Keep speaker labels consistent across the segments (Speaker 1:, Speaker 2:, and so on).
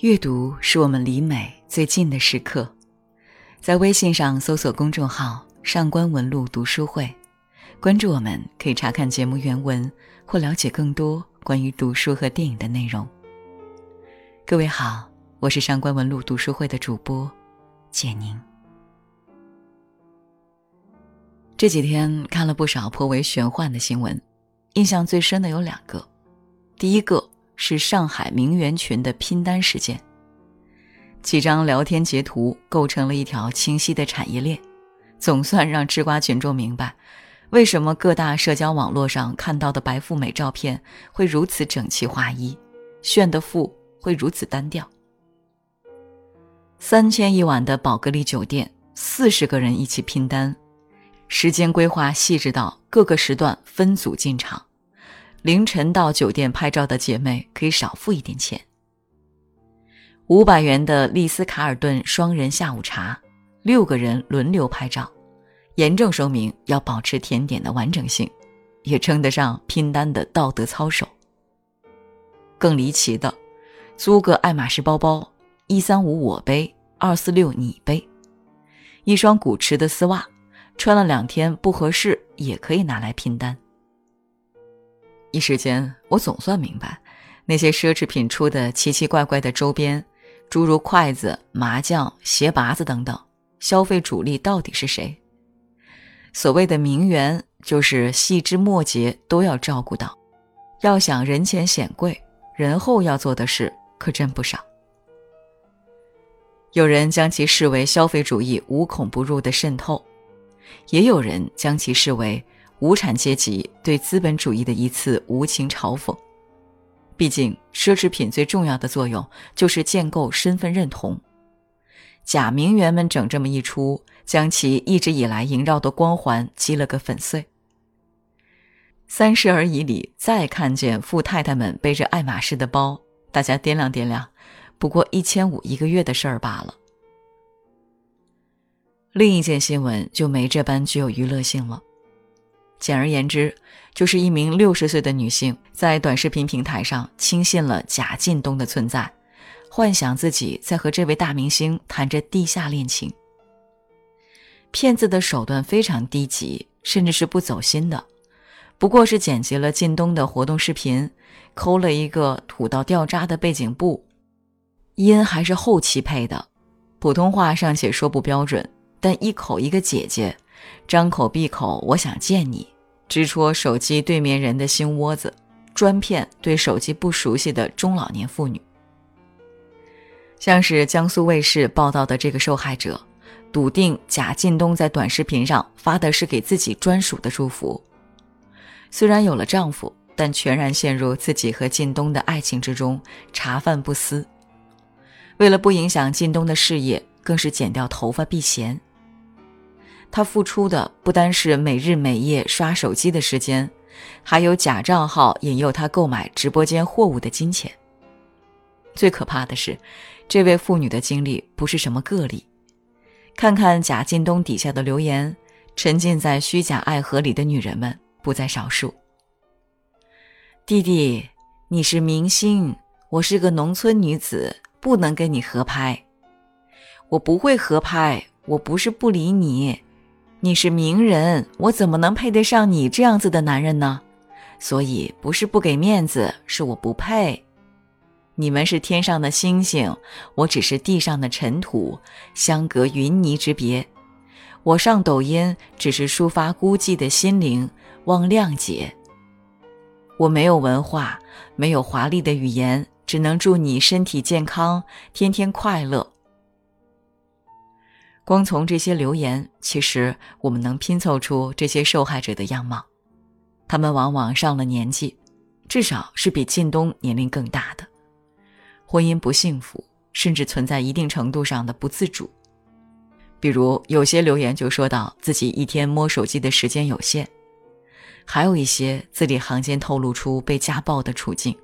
Speaker 1: 阅读是我们离美最近的时刻，在微信上搜索公众号“上官文露读书会”，关注我们，可以查看节目原文或了解更多关于读书和电影的内容。各位好，我是上官文露读书会的主播简宁。这几天看了不少颇为玄幻的新闻，印象最深的有两个，第一个。是上海名媛群的拼单事件。几张聊天截图构成了一条清晰的产业链，总算让吃瓜群众明白，为什么各大社交网络上看到的白富美照片会如此整齐划一，炫的富会如此单调。三千一晚的宝格丽酒店，四十个人一起拼单，时间规划细致到各个时段分组进场。凌晨到酒店拍照的姐妹可以少付一点钱。五百元的丽思卡尔顿双人下午茶，六个人轮流拍照，严正说明要保持甜点的完整性，也称得上拼单的道德操守。更离奇的，租个爱马仕包包，一三五我背，二四六你背；一双古驰的丝袜，穿了两天不合适也可以拿来拼单。一时间，我总算明白，那些奢侈品出的奇奇怪怪的周边，诸如筷子、麻将、鞋拔子等等，消费主力到底是谁？所谓的名媛，就是细枝末节都要照顾到。要想人前显贵，人后要做的事可真不少。有人将其视为消费主义无孔不入的渗透，也有人将其视为。无产阶级对资本主义的一次无情嘲讽。毕竟，奢侈品最重要的作用就是建构身份认同。假名媛们整这么一出，将其一直以来萦绕的光环击了个粉碎。三十而已里再看见富太太们背着爱马仕的包，大家掂量掂量，不过一千五一个月的事儿罢了。另一件新闻就没这般具有娱乐性了。简而言之，就是一名六十岁的女性在短视频平台上轻信了贾进东的存在，幻想自己在和这位大明星谈着地下恋情。骗子的手段非常低级，甚至是不走心的，不过是剪辑了靳东的活动视频，抠了一个土到掉渣的背景布，音还是后期配的，普通话尚且说不标准，但一口一个姐姐。张口闭口，我想见你，直戳手机对面人的心窝子，专骗对手机不熟悉的中老年妇女。像是江苏卫视报道的这个受害者，笃定贾进东在短视频上发的是给自己专属的祝福。虽然有了丈夫，但全然陷入自己和靳东的爱情之中，茶饭不思。为了不影响靳东的事业，更是剪掉头发避嫌。他付出的不单是每日每夜刷手机的时间，还有假账号引诱他购买直播间货物的金钱。最可怕的是，这位妇女的经历不是什么个例。看看贾进东底下的留言，沉浸在虚假爱河里的女人们不在少数。弟弟，你是明星，我是个农村女子，不能跟你合拍。我不会合拍，我不是不理你。你是名人，我怎么能配得上你这样子的男人呢？所以不是不给面子，是我不配。你们是天上的星星，我只是地上的尘土，相隔云泥之别。我上抖音只是抒发孤寂的心灵，望谅解。我没有文化，没有华丽的语言，只能祝你身体健康，天天快乐。光从这些留言，其实我们能拼凑出这些受害者的样貌。他们往往上了年纪，至少是比靳东年龄更大的，婚姻不幸福，甚至存在一定程度上的不自主。比如有些留言就说到自己一天摸手机的时间有限，还有一些字里行间透露出被家暴的处境。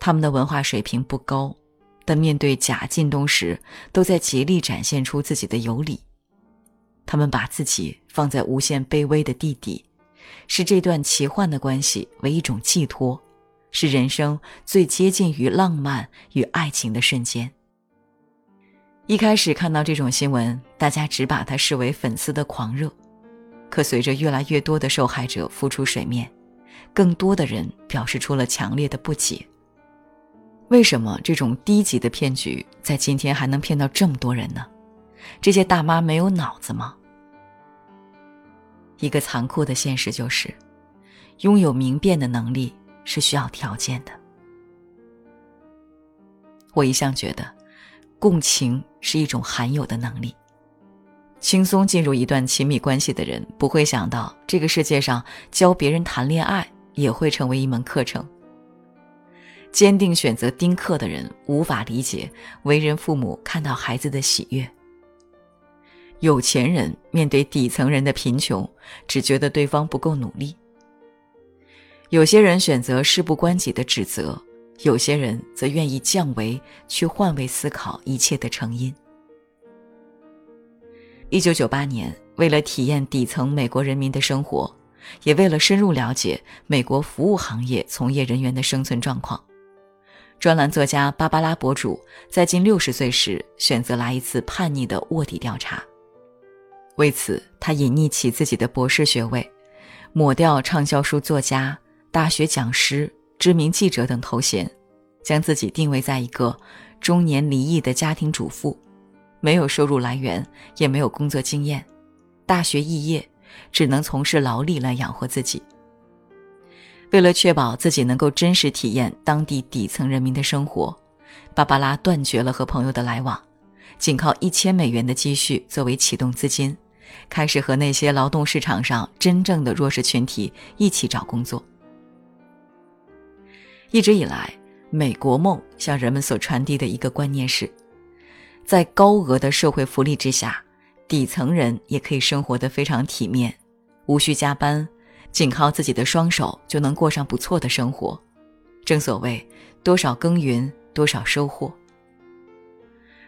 Speaker 1: 他们的文化水平不高。但面对贾进东时，都在竭力展现出自己的有理。他们把自己放在无限卑微的地底，视这段奇幻的关系为一种寄托，是人生最接近于浪漫与爱情的瞬间。一开始看到这种新闻，大家只把它视为粉丝的狂热。可随着越来越多的受害者浮出水面，更多的人表示出了强烈的不解。为什么这种低级的骗局在今天还能骗到这么多人呢？这些大妈没有脑子吗？一个残酷的现实就是，拥有明辨的能力是需要条件的。我一向觉得。共情是一种罕有的能力。轻松进入一段亲密关系的人，不会想到这个世界上教别人谈恋爱也会成为一门课程。坚定选择丁克的人，无法理解为人父母看到孩子的喜悦。有钱人面对底层人的贫穷，只觉得对方不够努力。有些人选择事不关己的指责。有些人则愿意降维，去换位思考一切的成因。一九九八年，为了体验底层美国人民的生活，也为了深入了解美国服务行业从业人员的生存状况，专栏作家芭芭拉博主在近六十岁时选择来一次叛逆的卧底调查。为此，他隐匿起自己的博士学位，抹掉畅销书作家、大学讲师。知名记者等头衔，将自己定位在一个中年离异的家庭主妇，没有收入来源，也没有工作经验，大学肄业，只能从事劳力来养活自己。为了确保自己能够真实体验当地底层人民的生活，芭芭拉断绝了和朋友的来往，仅靠一千美元的积蓄作为启动资金，开始和那些劳动市场上真正的弱势群体一起找工作。一直以来，美国梦向人们所传递的一个观念是，在高额的社会福利之下，底层人也可以生活得非常体面，无需加班，仅靠自己的双手就能过上不错的生活。正所谓“多少耕耘多少收获”。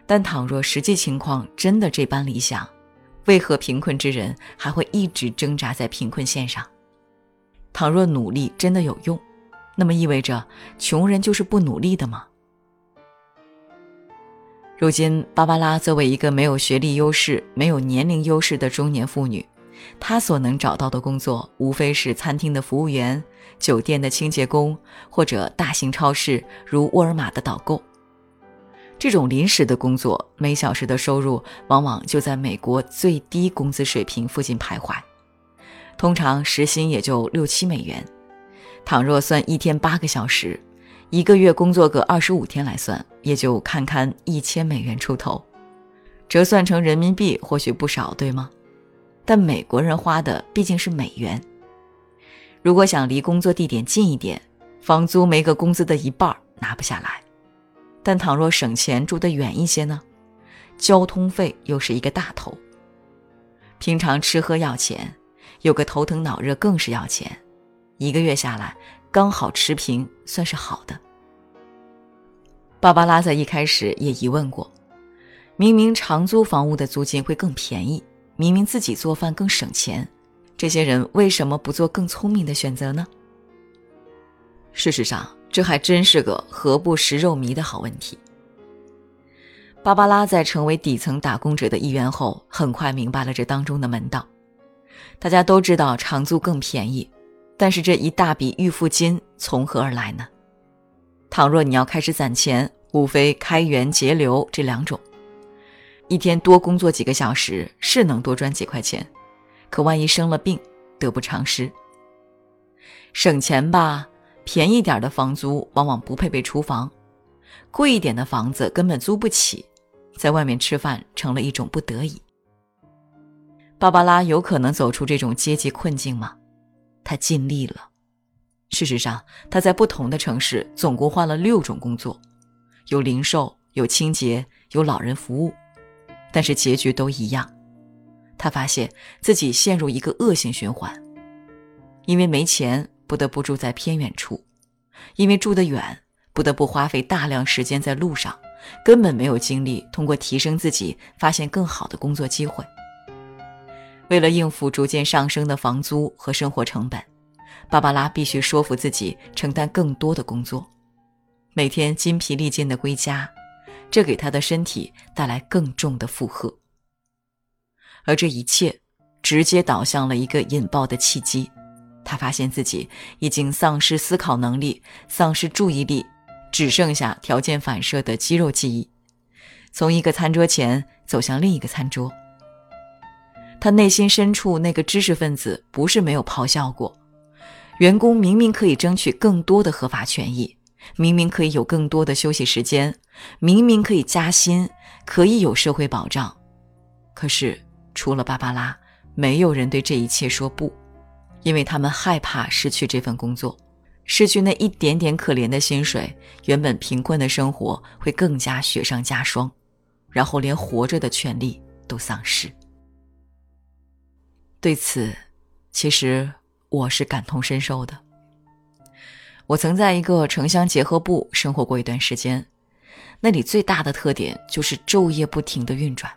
Speaker 1: 但倘若实际情况真的这般理想，为何贫困之人还会一直挣扎在贫困线上？倘若努力真的有用？那么意味着穷人就是不努力的吗？如今，芭芭拉作为一个没有学历优势、没有年龄优势的中年妇女，他所能找到的工作无非是餐厅的服务员、酒店的清洁工，或者大型超市如沃尔玛的导购。这种临时的工作，每小时的收入往往就在美国最低工资水平附近徘徊，通常时薪也就六七美元。倘若算一天八个小时，一个月工作个二十五天来算，也就堪堪一千美元出头，折算成人民币或许不少，对吗？但美国人花的毕竟是美元。如果想离工作地点近一点，房租没个工资的一半拿不下来；但倘若省钱住得远一些呢？交通费又是一个大头。平常吃喝要钱，有个头疼脑热更是要钱。一个月下来，刚好持平，算是好的。芭芭拉在一开始也疑问过：明明长租房屋的租金会更便宜，明明自己做饭更省钱，这些人为什么不做更聪明的选择呢？事实上，这还真是个何不食肉糜的好问题。芭芭拉在成为底层打工者的一员后，很快明白了这当中的门道。大家都知道长租更便宜。但是这一大笔预付金从何而来呢？倘若你要开始攒钱，无非开源节流这两种。一天多工作几个小时是能多赚几块钱，可万一生了病，得不偿失。省钱吧，便宜点的房租往往不配备厨房，贵一点的房子根本租不起，在外面吃饭成了一种不得已。芭芭拉有可能走出这种阶级困境吗？她尽力了。事实上，她在不同的城市总共换了六种工作，有零售，有清洁，有老人服务，但是结局都一样。他发现自己陷入一个恶性循环：因为没钱，不得不住在偏远处；因为住得远，不得不花费大量时间在路上，根本没有精力通过提升自己发现更好的工作机会。为了应付逐渐上升的房租和生活成本，芭芭拉必须说服自己承担更多的工作，每天筋疲力尽的归家，这给他的身体带来更重的负荷。而这一切直接导向了一个引爆的契机，他发现自己已经丧失思考能力，丧失注意力，只剩下条件反射的肌肉记忆，从一个餐桌前走向另一个餐桌。他内心深处那个知识分子不是没有咆哮过：员工明明可以争取更多的合法权益，明明可以有更多的休息时间，明明可以加薪，可以有社会保障，可是除了芭芭拉，没有人对这一切说不，因为他们害怕失去这份工作，失去那一点点可怜的薪水，原本贫困的生活会更加雪上加霜，然后连活着的权利都丧失。对此，其实我是感同身受的。我曾在一个城乡结合部生活过一段时间，那里最大的特点就是昼夜不停的运转，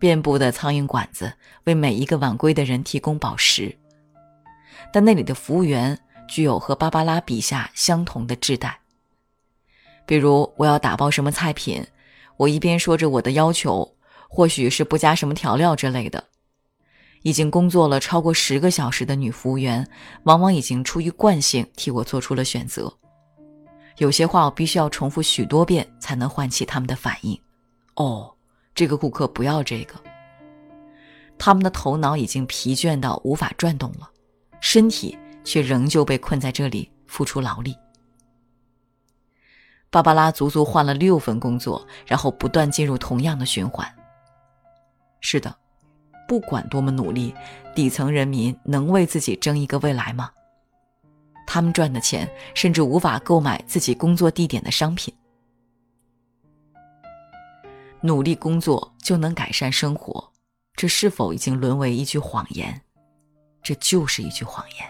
Speaker 1: 遍布的苍蝇馆子为每一个晚归的人提供饱食。但那里的服务员具有和芭芭拉笔下相同的质带，比如我要打包什么菜品，我一边说着我的要求，或许是不加什么调料之类的。已经工作了超过十个小时的女服务员，往往已经出于惯性替我做出了选择。有些话我必须要重复许多遍才能唤起他们的反应。哦，这个顾客不要这个。他们的头脑已经疲倦到无法转动了，身体却仍旧被困在这里付出劳力。芭芭拉足足换了六份工作，然后不断进入同样的循环。是的。不管多么努力，底层人民能为自己争一个未来吗？他们赚的钱甚至无法购买自己工作地点的商品。努力工作就能改善生活，这是否已经沦为一句谎言？这就是一句谎言。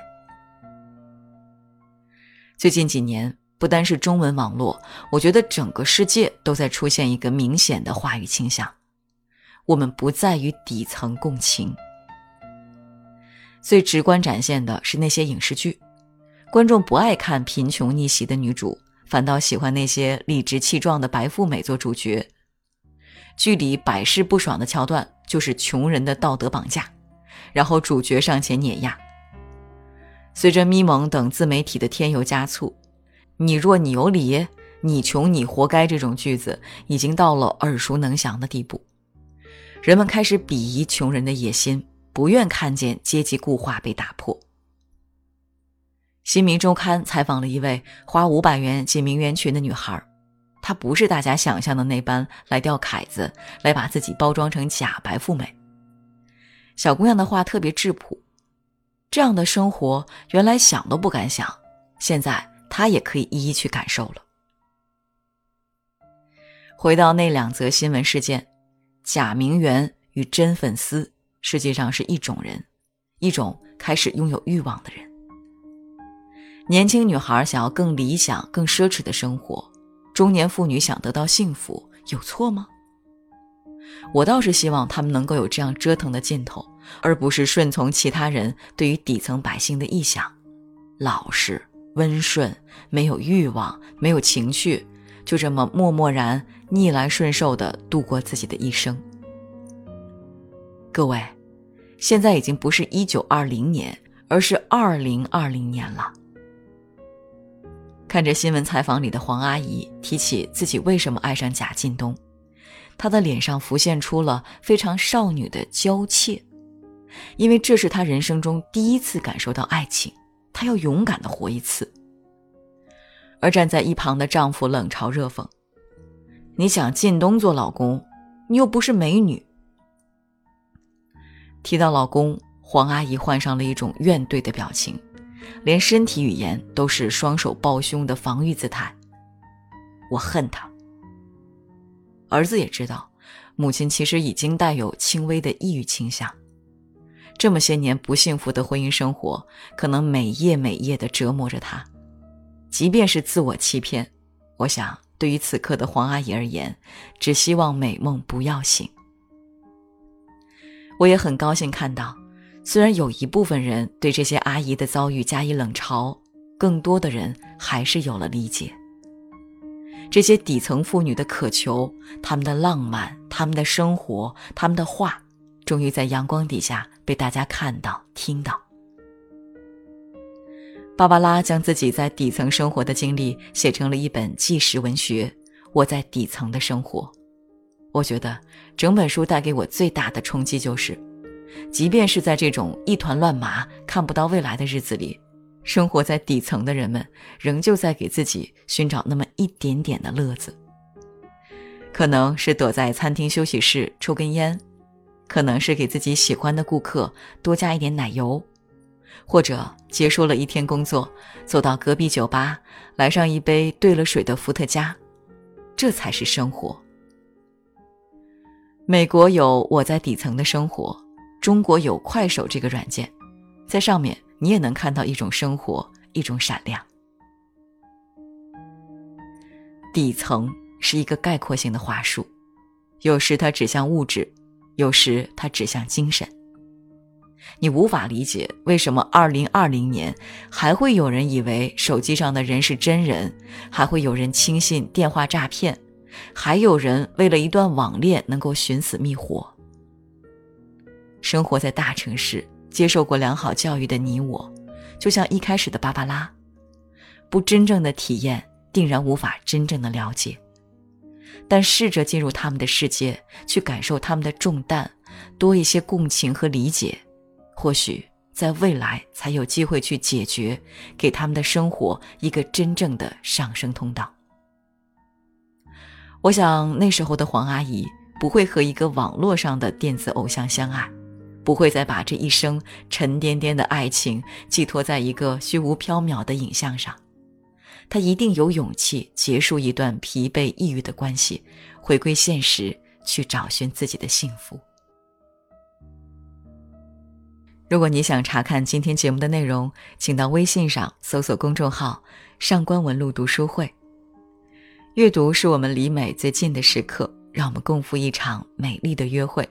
Speaker 1: 最近几年，不单是中文网络，我觉得整个世界都在出现一个明显的话语倾向。我们不再与底层共情。最直观展现的是那些影视剧，观众不爱看贫穷逆袭的女主，反倒喜欢那些理直气壮的白富美做主角。剧里百试不爽的桥段就是穷人的道德绑架，然后主角上前碾压。随着咪蒙等自媒体的添油加醋，“你弱你有理，你穷你活该”这种句子已经到了耳熟能详的地步。人们开始鄙夷穷人的野心，不愿看见阶级固化被打破。新民周刊采访了一位花五百元进名媛群的女孩，她不是大家想象的那般来钓凯子，来把自己包装成假白富美。小姑娘的话特别质朴，这样的生活原来想都不敢想，现在她也可以一一去感受了。回到那两则新闻事件。假名媛与真粉丝实际上是一种人，一种开始拥有欲望的人。年轻女孩想要更理想、更奢侈的生活，中年妇女想得到幸福，有错吗？我倒是希望他们能够有这样折腾的劲头，而不是顺从其他人对于底层百姓的臆想，老实、温顺，没有欲望，没有情趣。就这么默默然、逆来顺受的度过自己的一生。各位，现在已经不是一九二零年，而是二零二零年了。看着新闻采访里的黄阿姨提起自己为什么爱上贾进东，她的脸上浮现出了非常少女的娇怯，因为这是她人生中第一次感受到爱情，她要勇敢的活一次。而站在一旁的丈夫冷嘲热讽：“你想靳东做老公，你又不是美女。”提到老公，黄阿姨换上了一种怨怼的表情，连身体语言都是双手抱胸的防御姿态。我恨他。儿子也知道，母亲其实已经带有轻微的抑郁倾向，这么些年不幸福的婚姻生活，可能每夜每夜的折磨着他。即便是自我欺骗，我想对于此刻的黄阿姨而言，只希望美梦不要醒。我也很高兴看到，虽然有一部分人对这些阿姨的遭遇加以冷嘲，更多的人还是有了理解。这些底层妇女的渴求，她们的浪漫，她们的生活，她们的话，终于在阳光底下被大家看到、听到。芭芭拉将自己在底层生活的经历写成了一本纪实文学《我在底层的生活》。我觉得整本书带给我最大的冲击就是。即便是在这种一团乱麻、看不到未来的日子里，生活在底层的人们仍旧在给自己寻找那么一点点的乐子。可能是躲在餐厅休息室抽根烟，可能是给自己喜欢的顾客多加一点奶油，或者结束了一天工作，走到隔壁酒吧来上一杯兑了水的伏特加，这才是生活。美国有我在底层的生活。中国有快手这个软件，在上面你也能看到一种生活，一种闪亮。底层是一个概括性的话术，有时它指向物质，有时它指向精神。你无法理解为什么二零二零年还会有人以为手机上的人是真人，还会有人轻信电话诈骗，还有人为了一段网恋能够寻死觅活。生活在大城市，接受过良好教育的你我，就像一开始的芭芭拉，不真正的体验，定然无法真正的了解。但试着进入他们的世界，去感受他们的重担，多一些共情和理解，或许在未来才有机会去解决，给他们的生活一个真正的上升通道。我想那时候的黄阿姨不会和一个网络上的电子偶像相爱。不会再把这一生沉甸甸的爱情寄托在一个虚无缥缈的影像上，他一定有勇气结束一段疲惫抑郁的关系，回归现实，去找寻自己的幸福。如果你想查看今天节目的内容，请到微信上搜索公众号“上官文露读书会”。阅读是我们离美最近的时刻，让我们共赴一场美丽的约会。